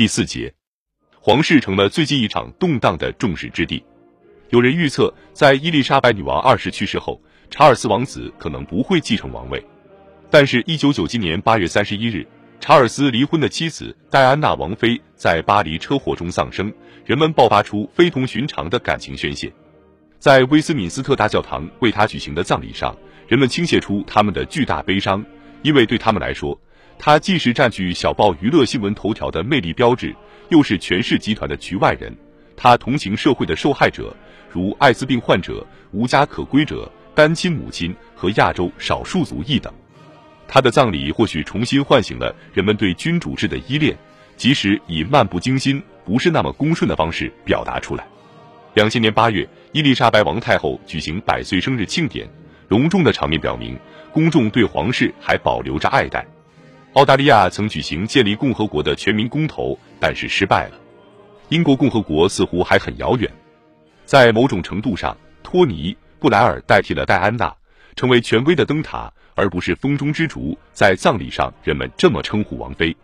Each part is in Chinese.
第四节，皇室成了最近一场动荡的众矢之的。有人预测，在伊丽莎白女王二世去世后，查尔斯王子可能不会继承王位。但是，一九九七年八月三十一日，查尔斯离婚的妻子戴安娜王妃在巴黎车祸中丧生，人们爆发出非同寻常的感情宣泄。在威斯敏斯特大教堂为他举行的葬礼上，人们倾泻出他们的巨大悲伤，因为对他们来说，他既是占据小报娱乐新闻头条的魅力标志，又是权势集团的局外人。他同情社会的受害者。如艾滋病患者、无家可归者、单亲母亲和亚洲少数族裔等，他的葬礼或许重新唤醒了人们对君主制的依恋，即使以漫不经心、不是那么恭顺的方式表达出来。两千年八月，伊丽莎白王太后举行百岁生日庆典，隆重的场面表明公众对皇室还保留着爱戴。澳大利亚曾举行建立共和国的全民公投，但是失败了。英国共和国似乎还很遥远。在某种程度上，托尼·布莱尔代替了戴安娜，成为权威的灯塔，而不是风中之烛。在葬礼上，人们这么称呼王妃。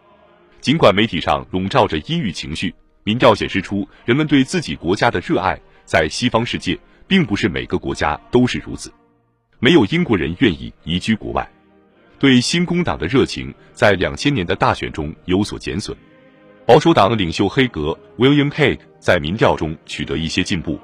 尽管媒体上笼罩着阴郁情绪，民调显示出人们对自己国家的热爱。在西方世界，并不是每个国家都是如此，没有英国人愿意移居国外。对新工党的热情在两千年的大选中有所减损。保守党领袖黑格 （William Hague） 在民调中取得一些进步。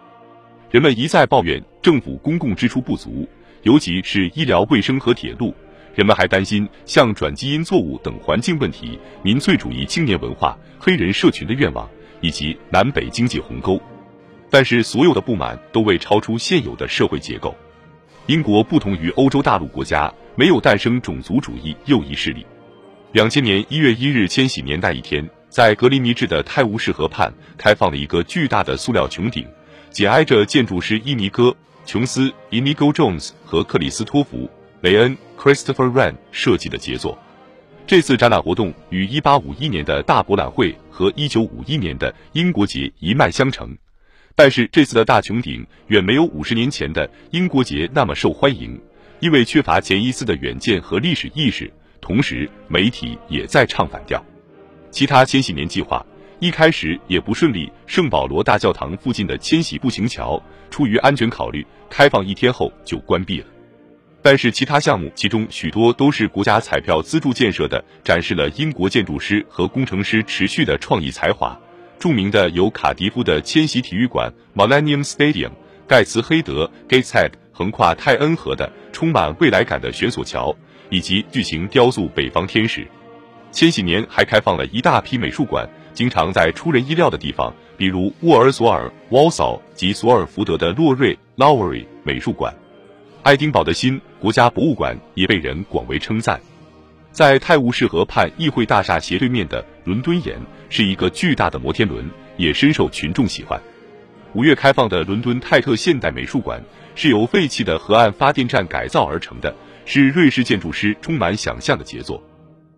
人们一再抱怨政府公共支出不足，尤其是医疗卫生和铁路。人们还担心像转基因作物等环境问题、民粹主义青年文化、黑人社群的愿望以及南北经济鸿沟。但是，所有的不满都未超出现有的社会结构。英国不同于欧洲大陆国家，没有诞生种族主义右翼势力。两千年一月一日，千禧年代一天，在格林尼治的泰晤士河畔开放了一个巨大的塑料穹顶。紧挨着建筑师伊尼戈·琼斯 （Inigo Jones） 和克里斯托弗·雷恩 （Christopher Wren） 设计的杰作。这次展览活动与1851年的大博览会和1951年的英国节一脉相承，但是这次的大穹顶远没有50年前的英国节那么受欢迎，因为缺乏钱伊斯的远见和历史意识。同时，媒体也在唱反调。其他千禧年计划。一开始也不顺利。圣保罗大教堂附近的千禧步行桥，出于安全考虑，开放一天后就关闭了。但是其他项目，其中许多都是国家彩票资助建设的，展示了英国建筑师和工程师持续的创意才华。著名的有卡迪夫的千禧体育馆 （Millennium Stadium）、盖茨黑德 （Gateshead） 横跨泰恩河的充满未来感的悬索桥，以及巨型雕塑北方天使。千禧年还开放了一大批美术馆。经常在出人意料的地方，比如沃尔索尔 （Walsall） 及索尔福德的洛瑞 （Lowry） 美术馆，爱丁堡的新国家博物馆也被人广为称赞。在泰晤士河畔议会大厦斜对面的伦敦眼是一个巨大的摩天轮，也深受群众喜欢。五月开放的伦敦泰特现代美术馆是由废弃的河岸发电站改造而成的，是瑞士建筑师充满想象的杰作。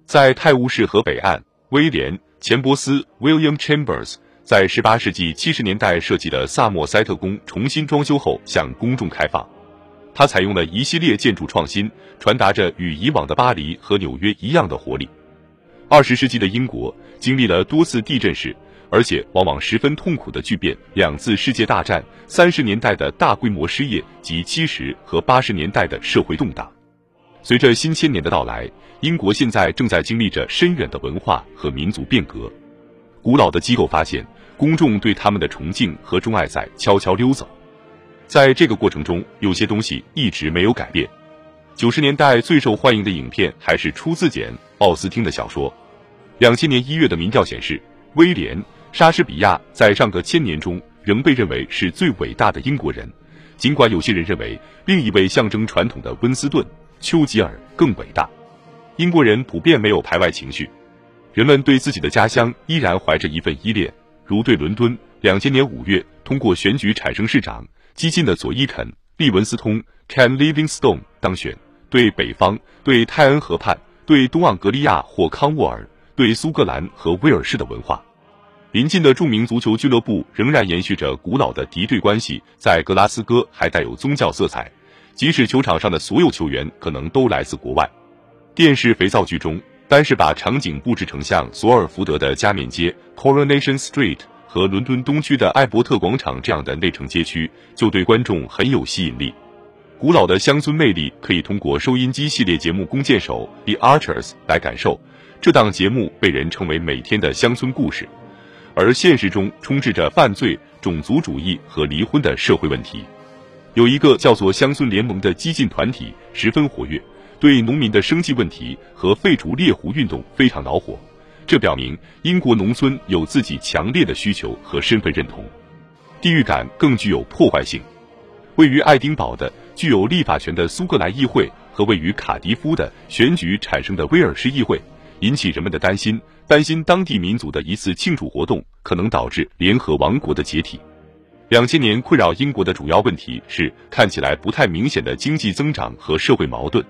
在泰晤士河北岸，威廉。钱伯斯 （William Chambers） 在18世纪70年代设计的萨默塞特宫重新装修后向公众开放。它采用了一系列建筑创新，传达着与以往的巴黎和纽约一样的活力。20世纪的英国经历了多次地震时，而且往往十分痛苦的巨变：两次世界大战、三十年代的大规模失业及七十和八十年代的社会动荡。随着新千年的到来，英国现在正在经历着深远的文化和民族变革。古老的机构发现，公众对他们的崇敬和钟爱在悄悄溜走。在这个过程中，有些东西一直没有改变。九十年代最受欢迎的影片还是出自简·奥斯汀的小说。两千年一月的民调显示，威廉·莎士比亚在上个千年中仍被认为是最伟大的英国人，尽管有些人认为另一位象征传统的温斯顿。丘吉尔更伟大。英国人普遍没有排外情绪，人们对自己的家乡依然怀着一份依恋，如对伦敦。两千年五月通过选举产生市长，激进的左翼肯·利文斯通 （Ken Livingstone） 当选。对北方，对泰恩河畔，对东盎格利亚或康沃尔，对苏格兰和威尔士的文化，邻近的著名足球俱乐部仍然延续着古老的敌对关系。在格拉斯哥还带有宗教色彩。即使球场上的所有球员可能都来自国外，电视肥皂剧中，单是把场景布置成像索尔福德的加冕街 （Coronation Street） 和伦敦东区的艾伯特广场这样的内城街区，就对观众很有吸引力。古老的乡村魅力可以通过收音机系列节目《弓箭手》（The Archers） 来感受。这档节目被人称为每天的乡村故事，而现实中充斥着犯罪、种族主义和离婚的社会问题。有一个叫做“乡村联盟”的激进团体十分活跃，对农民的生计问题和废除猎狐运动非常恼火。这表明英国农村有自己强烈的需求和身份认同，地域感更具有破坏性。位于爱丁堡的具有立法权的苏格兰议会和位于卡迪夫的选举产生的威尔士议会，引起人们的担心，担心当地民族的一次庆祝活动可能导致联合王国的解体。两千年困扰英国的主要问题是看起来不太明显的经济增长和社会矛盾，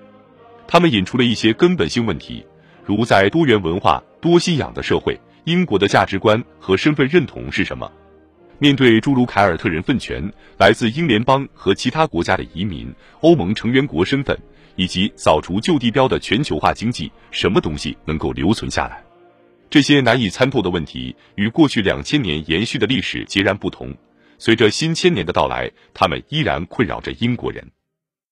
他们引出了一些根本性问题，如在多元文化、多信仰的社会，英国的价值观和身份认同是什么？面对诸如凯尔特人分权、来自英联邦和其他国家的移民、欧盟成员国身份，以及扫除旧地标的全球化经济，什么东西能够留存下来？这些难以参透的问题与过去两千年延续的历史截然不同。随着新千年的到来，他们依然困扰着英国人。